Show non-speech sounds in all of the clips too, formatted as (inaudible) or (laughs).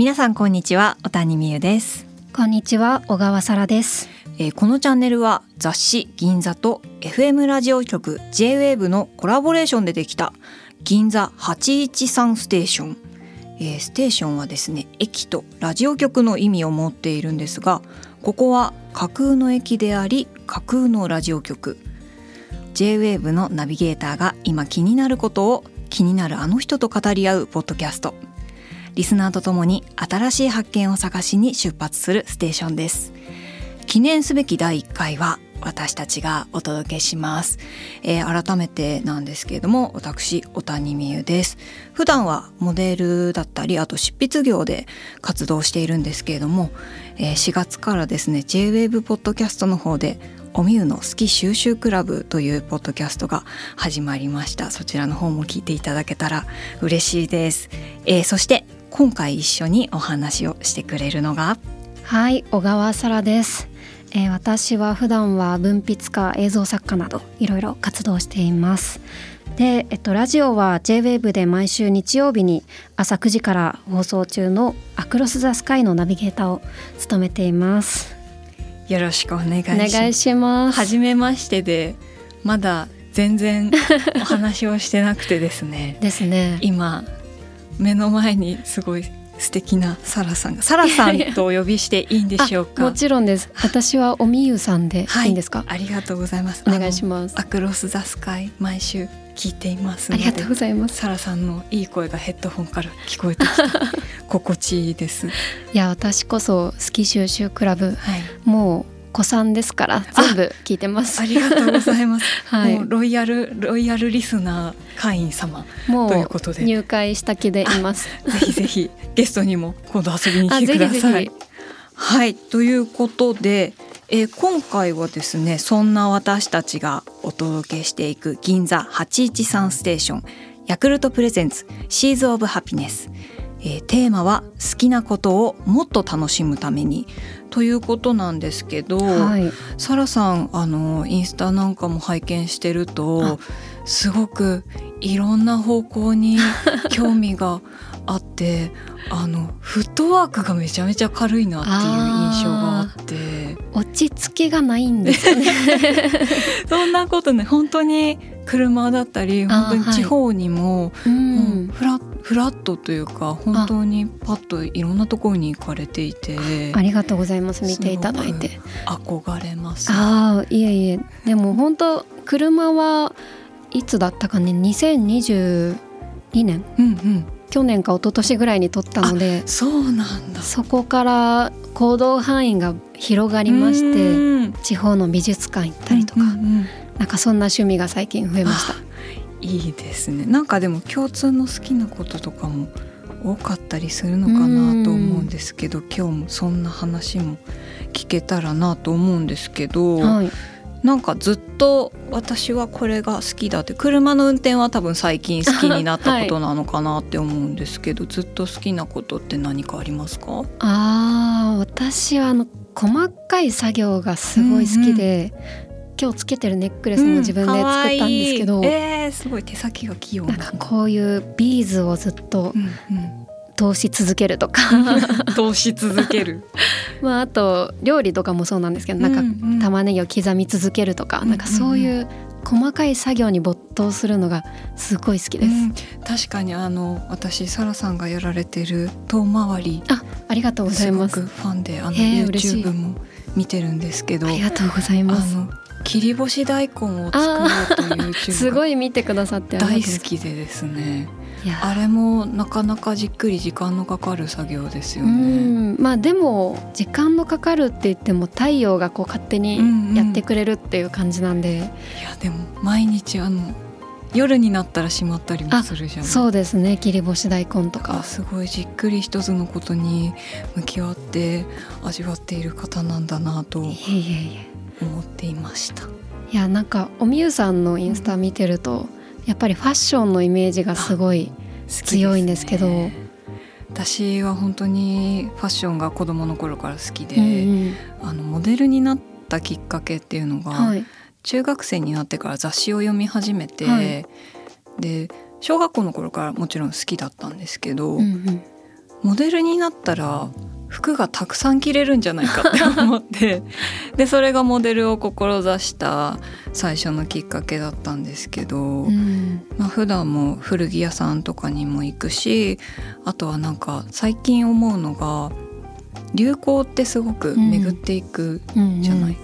皆さんこんにちは小谷美優です、こんにちは小川沙羅です。えーこのチャンネルは雑誌銀座と FM ラジオ局 J-WAVE のコラボレーションでできた銀座813ステーション、えーステーションはですね駅とラジオ局の意味を持っているんですがここは架空の駅であり架空のラジオ局。J-WAVE のナビゲーターが今気になることを気になるあの人と語り合うポッドキャストリスナーとともに新しい発見を探しに出発するステーションです。記念すべき第1回は私たちがお届けします、えー改めてなんですけれども私小谷美優です。普段はモデルだったりあと執筆業で活動しているんですけれども、えー4月からですね J-WAVE ポッドキャストの方でおみゆの好き収集クラブというポッドキャストが始まりました。そちらの方も聞いていただけたら嬉しいです、えーそして今回一緒にお話をしてくれるのが。はい小川沙羅です、えー私は普段は文筆家映像作家などいろいろ活動しています。で、えっと、ラジオは JWAVE で毎週日曜日に朝9時から放送中の「アクロス・ザ・スカイ」のナビゲーターを務めています。よろしくお願いしおます。願いします。初めましてでまだ全然お話をしてなくてですね。(laughs) ですね。今目の前にすごい素敵なサラさんがサラさんとお呼びしていいんでしょうか？(laughs) あもちろんです。(laughs) 私はおみゆさんでは。いいいんですか、ありがとうございます。お願いします。アクロスザスカイ毎週聞いていますありがとうございます。サラさんのいい声がヘッドホンから聞こえて (laughs) 心地いいです。いや私こそ好き収集クラブはい。もう子さんですから全部聞いてます。ありがとうございます、(laughs) はい。もうロイヤルロイヤルリスナー会員様もということで。入会した気でいます。ぜひぜひゲストにも今度遊びに来てください。あぜひぜひ。はい。ということで、えー今回はですねそんな私たちがお届けしていく銀座813ステーションヤクルト presents SEEDS OF HAPPINESS、えーテーマは好きなことをもっと楽しむためにということなんですけど、はい、サラさんあのインスタなんかも拝見してるとすごくいろんな方向に興味があって (laughs) あのフットワークがめちゃめちゃ軽いなっていう印象があって。落ち着きがないんですよね。(laughs) そんなことね本当に車だったり本当に地方にも、ううんん、フラフラットというか本当にパッといろんなところに行かれていてありがとうごます。見ていただいて。憧れます。ああ、いえいえ、でも本当車はいつだったかね、2022年、うんうん、去年か一昨年ぐらいに撮ったので、そうなんだ。そこから行動範囲が広がりまして、うん地方の美術館行ったりとか、うんうんうんなんかそんな趣味が最近増えました。いいですね。なんかでも共通の好きなこととかも多かったりするのかなと思うんですけど今日もそんな話も聞けたらなと思うんですけど、はい。なんかずっと私はこれが好きだって車の運転は多分最近好きになったことなのかなって思うんですけど、ずっと好きなことって何かありますか？あー私はあの細かい作業がすごい好きで、今日つけてるネックレスも自分で作ったんですけど、うんいい。えー、すごい手先が器用な。んかこういうビーズをずっとうん通し続けるとか。うん、通し続ける。(laughs) (laughs) まああと料理とかもそうなんですけどなんか玉ねぎを刻み続けるとか、うんうん。なんかそういう細かい作業に没頭するのがすごい好きです。うん確かにあの私サラさんがやられてる遠回り。あありがとうございます。すごくファンであの YouTube も見てるんですけど。ありがとうございあます。の切り干し大根を作ろうというすごがい見てくださって大好きでですね。あれもなかなかじっくり時間のかかる作業ですようね。ん。まあでも時間のかかるって言っても太陽がこう勝手にやってくれるっていう感じなんで、いやでも毎日あの夜になったら閉まったりもするじゃない。そうですね。切り干し大根とか。あすごいじっくり一つのことに向き合って味わっている方なんだなといえいえいえ思っていました。いやなんかおみゆさんのインスタ見てるとやっぱりファッションのイメージがすごい強いんですけどね。私は本当にファッションが子供の頃から好きで、うんうん。あのモデルになったきっかけっていうのが、はい。中学生になってから雑誌を読み始めて、はい。で小学校の頃からもちろん好きだったんですけど、うんうん。モデルになったら服がたくさん着れるんじゃないかって (laughs) 思って。でそれがモデルを志した最初のきっかけだったんですけど、うん。まあ普段も古着屋さんとかにも行くしあとはなんか最近思うのが流行ってすごく巡っていくうんじゃない、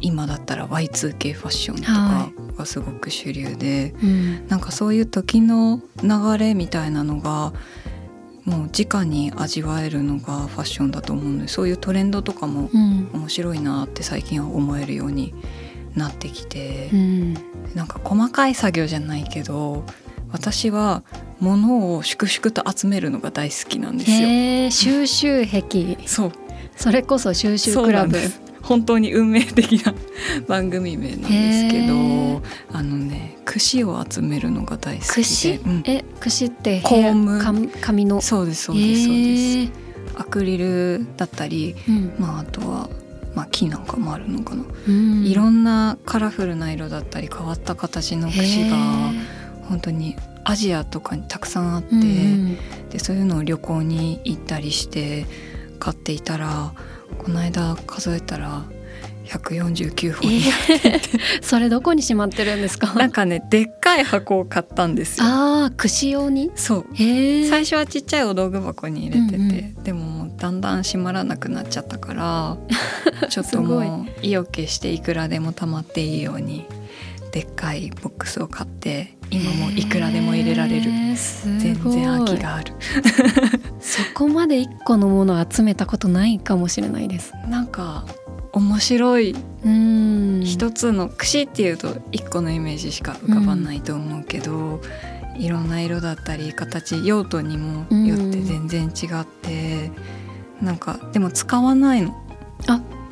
今だったら Y2K ファッションとかがすごく主流で、うん。なんかそういう時の流れみたいなのがもう直に味わえるのがファッションだと思うのでそういうトレンドとかもうん。面白いなって最近は思えるようになってきてう、ん。なんか細かい作業じゃないけど私は物を粛々と集めるのが大好きなんですよ。収集癖。そう。それこそ収集クラブ本当に運命的な (laughs) 番組名なんですけどあのね櫛を集めるのが大好きで。櫛、うん。え？櫛ってコーム紙紙の？そうですそうですそうです、アクリルだったり、うん。まあ、あとは、まあ、木なんかもあるのかな、うん。いろんなカラフルな色だったり変わった形の櫛へがー。本当にアジアとかにたくさんあって、うんうん。でそういうのを旅行に行ったりして買っていたらこの間数えたら149本になってそれどこにしまってるんですか？なんかねでっかい箱を買ったんですよ。ああ櫛用に？そう。最初はちっちゃいお道具箱に入れてて、うんうでもだんだん閉まらなくなっちゃったから (laughs) ちょっともう意を決していくらでも溜まっていいようにでっかいボックスを買って今もういくらでも入れられる。全然空きがあるそこまで一個のものを集めたことないかもしれないです。なんか面白いうん一つの櫛っていうと一個のイメージしか浮かばないと思うけど、いろんな色だったり形用途にもよって全然違って、なんかでも使わないの。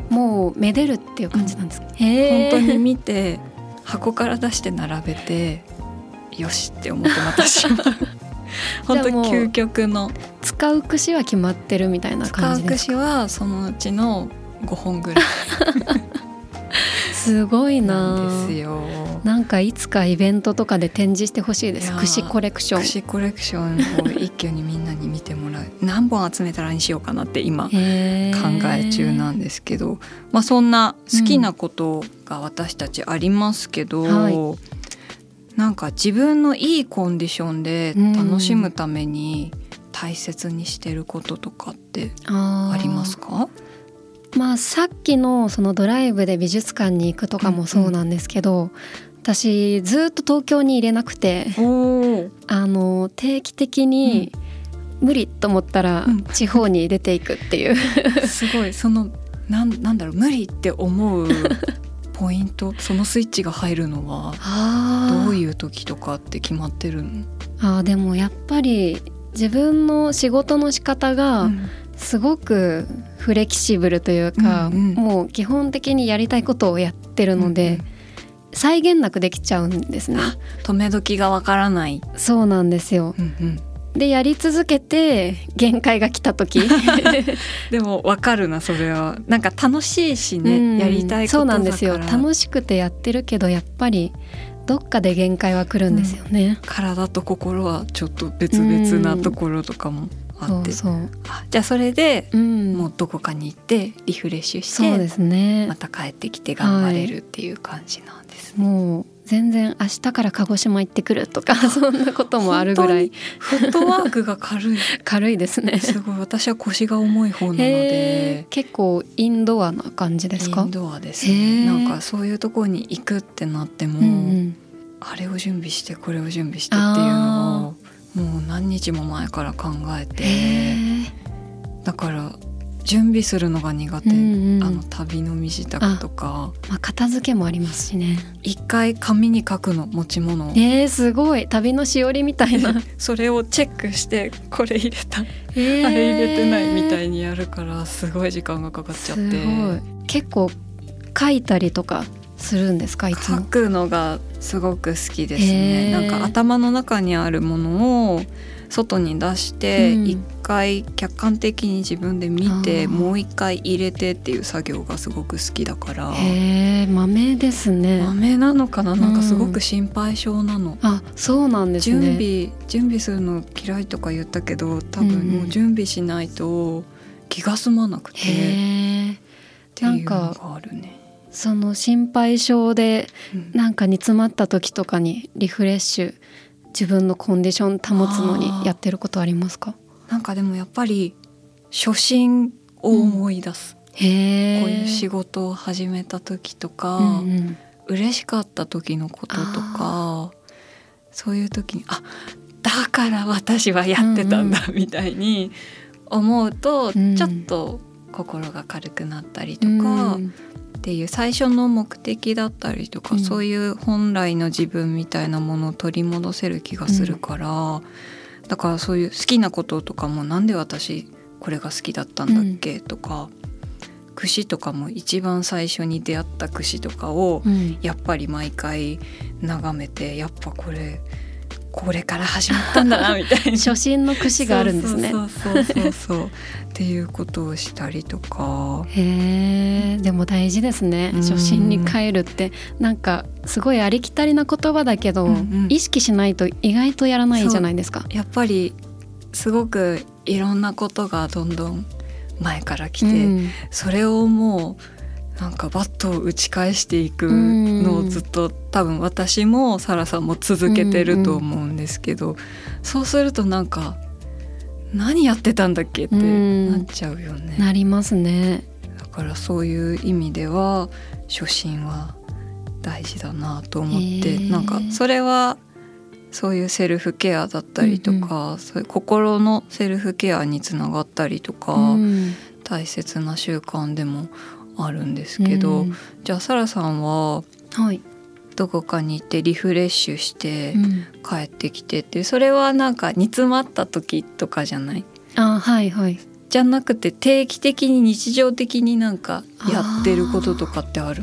もうめでるっていう感じなんですか、へえ本当に見て箱から出して並べてよしって思ってまたしまう (laughs) 本当究極の。使う櫛は決まってるみたいな使感じですう櫛はそのうちの5本ぐらい。(laughs) すごいな。なんですよ。なんかいつかイベントとかで展示してほしいです。櫛コレクション。櫛コレクションを一挙にみんなに見てもらう。(laughs) 何本集めたらにしようかなって今考え中なんですけど、まあ、そんな好きなことが私たちありますけど、はなんか自分のいいコンディションで楽しむために大切にしてることとかってありますか？まあさっきのそのドライブで美術館に行くとかもそうなんですけど、私ずっと東京に入れなくておあの定期的に無理と思ったらうん。地方に出ていくっていう、(laughs) すごい。そのなんなんだろう。無理って思うポイントそのスイッチが入るのはどうういう時とかって決まってるの、あーでもやっぱり自分の仕事の仕方がすごくフレキシブルというか、うんうん。もう基本的にやりたいことをやってるので、際限なくできちゃうんですね。止め時がわからない、そうなんですよ。うんうんでやり続けて限界が来た時。(laughs) でもわかるなそれは。なんか楽しいしね、うん。やりたいことそうだから。なんですよ。楽しくてやってるけどやっぱりどっかで限界は来るんですよね。体と心はちょっと別々なところとかもあって、そうそう、あじゃあそれでうん、もうどこかに行ってリフレッシュしてそうですね。また帰ってきて頑張れるっていう感じなんですね。もう全然明日から鹿児島行ってくるとか (laughs) そんなこともあるぐらい。フットワークが軽い。(laughs) 軽いですね。すごい。私は腰が重い方なのへでー。結構インドアな感じですか？インドアですへねー。なんかそういうところに行くってなっても、うんうん。あれを準備してこれを準備してっていうのをもう何日も前から考えてへだから準備するのが苦手、うんうん。あの旅の身支度とか。ーまあ、片付けもありますしね。一回紙に書くの持ち物を。えー、すごい。旅のしおりみたいな。(laughs) それをチェックしてこれ入れた、えー。あれ入れてないみたいにやるからすごい時間がかかっちゃって。結構書いたりとかするんですかいつ書も。くのがすごく好きですへー。ねなんか頭の中にあるものを外に出してうん。一回客観的に自分で見てあー。もう一回入れてっていう作業がすごく好きだから。へえ豆ですね。豆なのかな？なんかすごく心配性なの。あそうなんです準ね備準備するの嫌いとか言ったけど多うん分うん。もう準備しないと気が済まなくて。っへえていうのがあるね。その心配性でうん。なんか煮詰まった時とかにリフレッシュ自分のコンディション保つのにやってることありますか？なんかでもやっぱり初心を思い出す、へえこういう仕事を始めた時とか、うんうん。嬉しかった時のこととかそういう時にあだから私はやってたんだみたいに思うと、うん。ちょっと心が軽くなったりとうか、んっていう最初の目的だったりとか、うん。そういう本来の自分みたいなものを取り戻せる気がするから、だからそういう好きなこととかもなんで私これが好きだったんだっけ、とか串とかも一番最初に出会った串とかをうん。やっぱり毎回眺めてやっぱこれこれから始まったんだなみたいな。(laughs) 初心の串があるんですね。そうそうそうそうそう。っていうことをしたりとか。へえでも大事ですね。うん。初心に帰るってなんかすごいありきたりな言葉だけど、うんうん。意識しないと意外とやらないじゃないですか。やっぱりすごくいろんなことがどんどん前から来て、うん。それをもうなんかバットを打ち返していくのをずっと多分私もサラさんも続けてると思うんですけど、そうするとなんか何やってたんだっけってうん。なっちゃうよね。なりますね。だからそういう意味では初心は大事だなと思ってへー。なんかそれはそういうセルフケアだったりとか、そういう心のセルフケアにつながったりとか、うん。大切な習慣でもあるんですけど、うん。じゃあサラさんははい、どこかに行ってリフレッシュしてうん。帰ってきてってそれはなんか煮詰まった時とかじゃない？あはいはい。じゃなくて定期的に日常的になんかやってることとかってある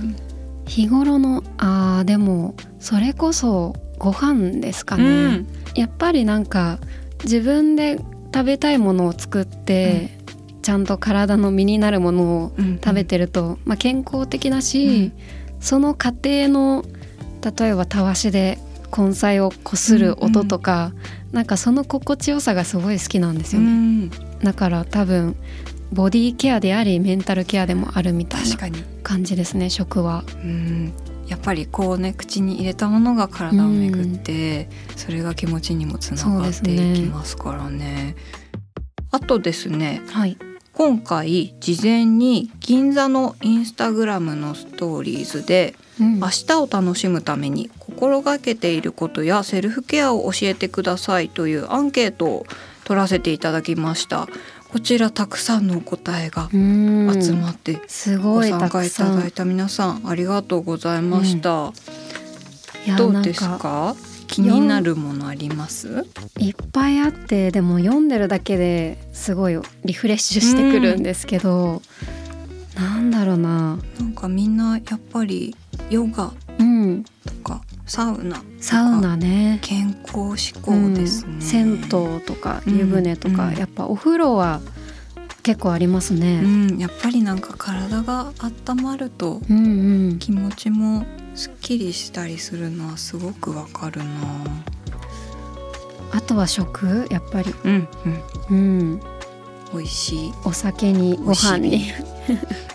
日頃のあーでもそれこそご飯ですかね、うん。やっぱりなんか自分で食べたいものを作って、ちゃんと体の身になるものをうん食べてると、まあ、健康的だし、その過程の例えばたわしで根菜をこする音とか、なんかその心地よさがすごい好きなんですうよね、ん。だから多分ボディケアでありメンタルケアでもあるみたいな感じですね食は。うん、やっぱりこうね口に入れたものが体を巡って、それが気持ちにもつながっていきますからね。あとですねはい、今回事前に銀座のインスタグラムのストーリーズでうん。明日を楽しむために心がけていることやセルフケアを教えてくださいというアンケートを取らせていただきました。こちらたくさんのお答えがうん。集まってすごごいた参加いただいた皆さんありがとうございました、いやどうですか？気になるものあります？いっぱいあってでも読んでるだけですごいリフレッシュしてくるんですけど、なんだろうな。なんかみんなやっぱりヨガうん。とかサウナサウナね。健康志向ですね、うん。銭湯とか湯船とか、うんやっぱお風呂は結構ありますうね。ん、やっぱりなんか体が温まるとうんうん、気持ちもすっきりしたりするのはすごくわかるな。あとは食？やっぱり、うんうん。うん、美味しい。お酒にご飯に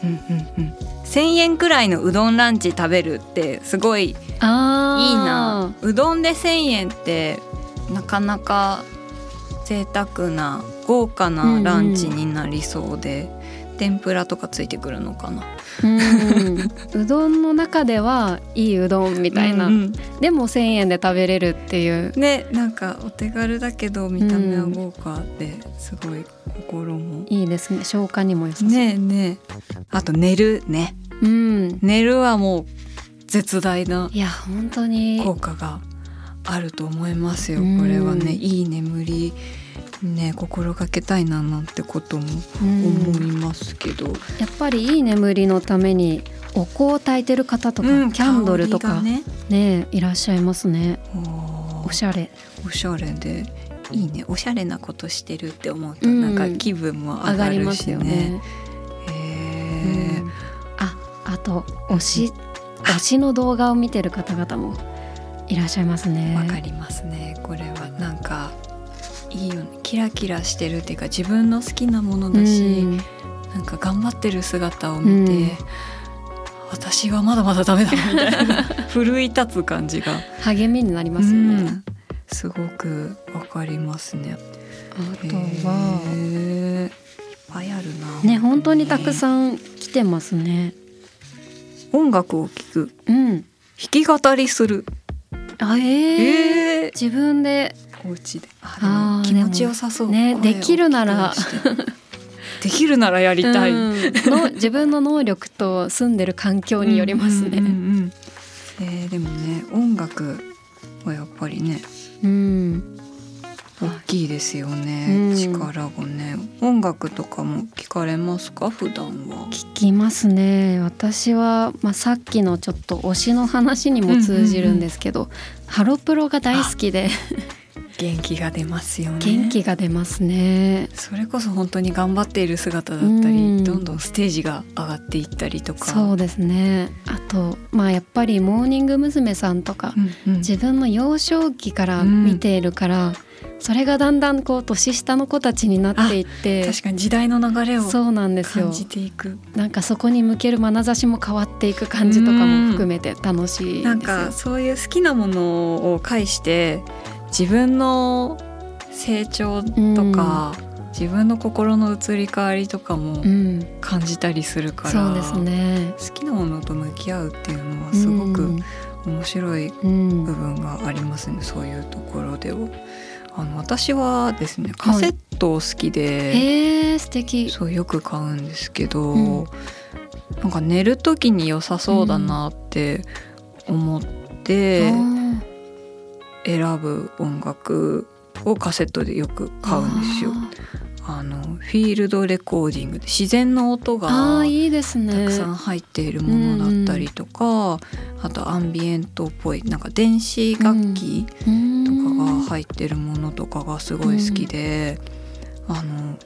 うんうんうん。1000円くらいのうどんランチ食べるってすごいいいあな。うどんで1,000円ってなかなか贅沢な豪華なランチになりそうで、天ぷらとかついてくるのかな。うん、うどんの中ではいいうどんみたいな、うんうん。でも1,000円で食べれるっていう。ねなんかお手軽だけど見た目は豪華ですごい心も、いいですね。消化にも良さそう、ねえねえ。あと寝るね。うん、寝るはもう絶大ないや本当に。効果があると思いますよ。うん。これはねいい眠りね心がけたいななんてこともうん。思いますけど、やっぱりいい眠りのためにお香を焚いてる方とか、うんキャンドルとかね。ねいらっしゃいますね。おおしゃれ。おしゃれでいいね。おしゃれなことしてるって思うとうん。なんか気分も上上がりまがるしすよね。ね。へうん。ああと推し推しの動画を見てる方々もいらっしゃいますね。え。わかりますね。これはなんかいいよねキラキラしてるっていうか自分の好きなものだし、うんなんか頑張ってる姿を見て、うん私はまだまだダメだみたいな (laughs) 奮い立つ感じが励みになりますよね。うんすごくわかりますね。あとはいっぱいあるな。ね本当にたくさん来てますね。音楽を聴くうん。弾き語りする。あえーえー自分でお家で。あでも気持ちよさそう。ねできるなら。できるならやりたい、うん。の自分の能力と住んでる環境によりますね。うんうんうんうん。えーでもね音楽はやっぱりねうん。大きいですよね、うん。力がね。音楽とかも聞かれますか？普段は。聞きますね。私は、まあ、さっきのちょっと推しの話にも通じるんですけど、ハロプロが大好きで元気が出ますよね。元気が出ますね。それこそ本当に頑張っている姿だったり、うん。どんどんステージが上がっていったりとか。そうですね。あとまあやっぱりモーニング娘。さんとか、うんうん。自分の幼少期から見ているから、それがだんだんこう年下の子たちになっていって確かに時代の流れをそうなんですよ。感じていく。なんかそこに向ける眼差しも変わっていく感じとかも含めて楽しいですよ。なんかそういう好きなものを介して自分の成長とか、自分の心の移り変わりとかもうん、感じたりするから、そうですね。好きなものと向き合うっていうのはすごく面白いうん、部分がありますね、そういうところでは。あの私はですねカセット好きで、えー、素敵。そうよく買うんですけど、うん。なんか寝る時に良さそうだなって思ってあー選ぶ音楽をカセットでよく買うんですよ。あのフィールドレコーディングで自然の音あがたくさん入っているものだったりとか、あとアンビエントっぽいなんか電子楽器ととかが入ってるものとかがすごい好きで、あの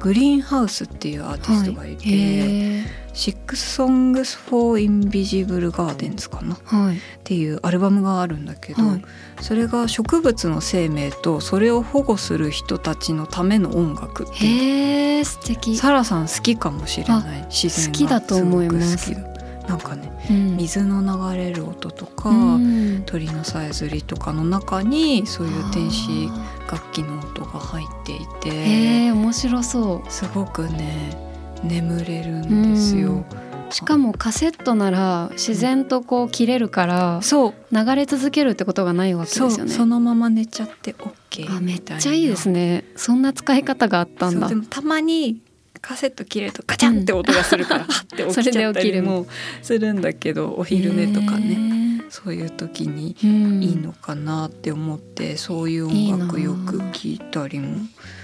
グリーンハウスっていうアーティストがいて、へ「Six Songs for Invisible Gardens」かな？っーはい。ていうアルバムがあるんだけど、はい。それが植物の生命とそれを保護する人たちのための音楽っていう。へー素敵。サラさん好きかもしれない。自然が好きだと思いますなんかねうん。水の流れる音とか、うん。鳥のさえずりとかの中にそういう電子あ楽器の音が入っていーてへえ面白そう。すごくね眠れるんですよ。しかもカセットなら自然とこう切れるからそう。流れ続けるってことがないわけですよね。そのまま寝ちゃって OK みたいな。ちゃいいですね。そんな使い方があったんだ。でもたまにカセット切れるとガチャンって音がするから、はって起きちゃったりもするんだけどお昼寝とかね。ね、そういう時にうん。いいのかなって思って、そういういいな音楽よく聞いたりも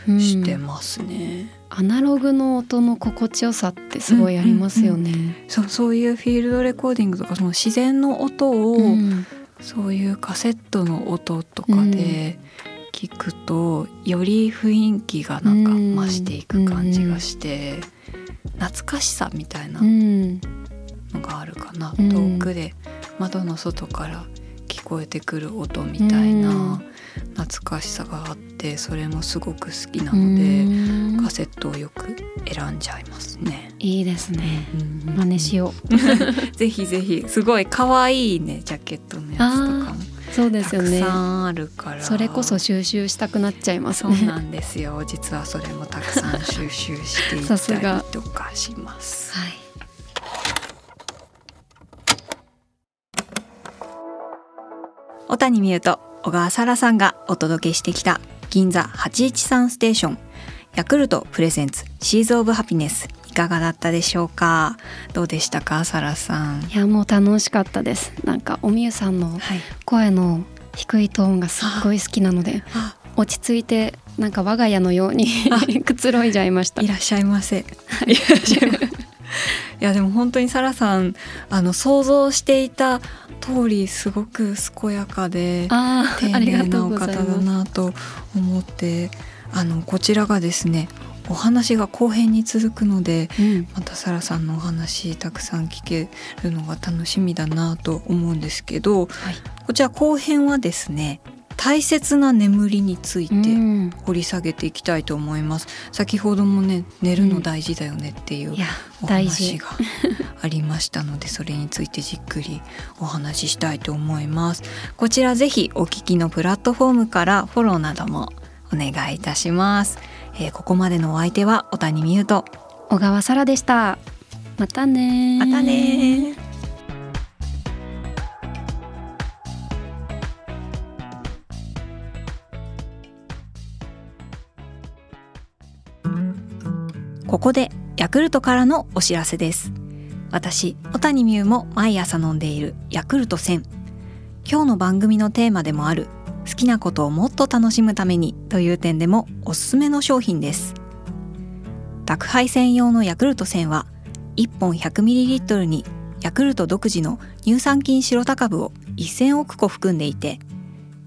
うんしてますね。アナログの音の心地よさってすごいありますよね。そうそういうフィールドレコーディングとかその自然の音を、うん。そういうカセットの音とかで聞くと、より雰囲気がなんか増していく感じがして、懐かしさみたいなうんのがあるかな、うん。遠くで窓の外から聞こえてくる音みたいな懐かしさがあってそれもすごく好きなので、うん。カセットをよく選んじゃいますね。いいですね。うん真似しよ (laughs) ぜひぜひ。すごい可愛いねジャケットのやつとかも。う。そうですたよね。くさんあるから、それこそ収集したくなっちゃいますね。そうなんですよ (laughs) 実はそれもたくさん収集していさすったがりとかします。はい。小谷美優と小川沙羅さんがお届けしてきた銀座813ステーションヤクルト presents SEEDS OF HAPPINESS いかがだったでしょうか？どうでしたか？沙羅さん。いやもう楽しかったです。なんかおみゆさんのはい。声の低いトーンがすっごい好きなのであ落ち着いてなんか我が家のように (laughs) くつろいじゃいました。い。らっしゃいませ。い。らっしゃいませ。いやでも本当に沙羅さんあの想像していた通りすごく健やかであ丁寧なお方だ。なと思ってあのこちらがですねお話が後編に続くのでうん。またサラさんのお話たくさん聞けるのが楽しみだなと思うんですけどはい。こちら後編はですね大切な眠りについてうん。掘り下げていきたいと思います。先ほどもね寝るの大事だよねっていうお。話がありましたのでそれについてじっくりお話ししたいと思います。こちらぜひお聞きのプラットフォームからフォローなどもお願いいたします、えーここまでのお相手は小谷美優と小川沙羅でした。またねまたねここでヤクルトからのお知らせです。私小谷美優も毎朝飲んでいるヤクルト1000今日の番組のテーマでもある好きなことをもっと楽しむためにという点でもおすすめの商品です。宅配専用のヤクルト1000は1本 100ml にヤクルト独自の乳酸菌シロタ株を1000億個含んでいて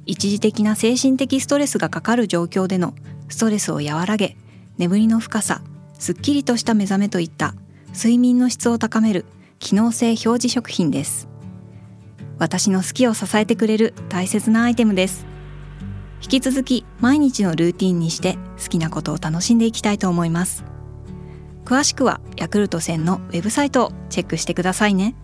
一時的な精神的ストレスがかかる状況でのストレスを和らげ眠りの深さすっきりとした目覚めといった睡眠の質を高める機能性表示食品です。私の好きを支えてくれる大切なアイテムです。引き続き毎日のルーティンにして好きなことを楽しんでいきたいと思います。詳しくはヤクルト1000のウェブサイトをチェックしてくださいね。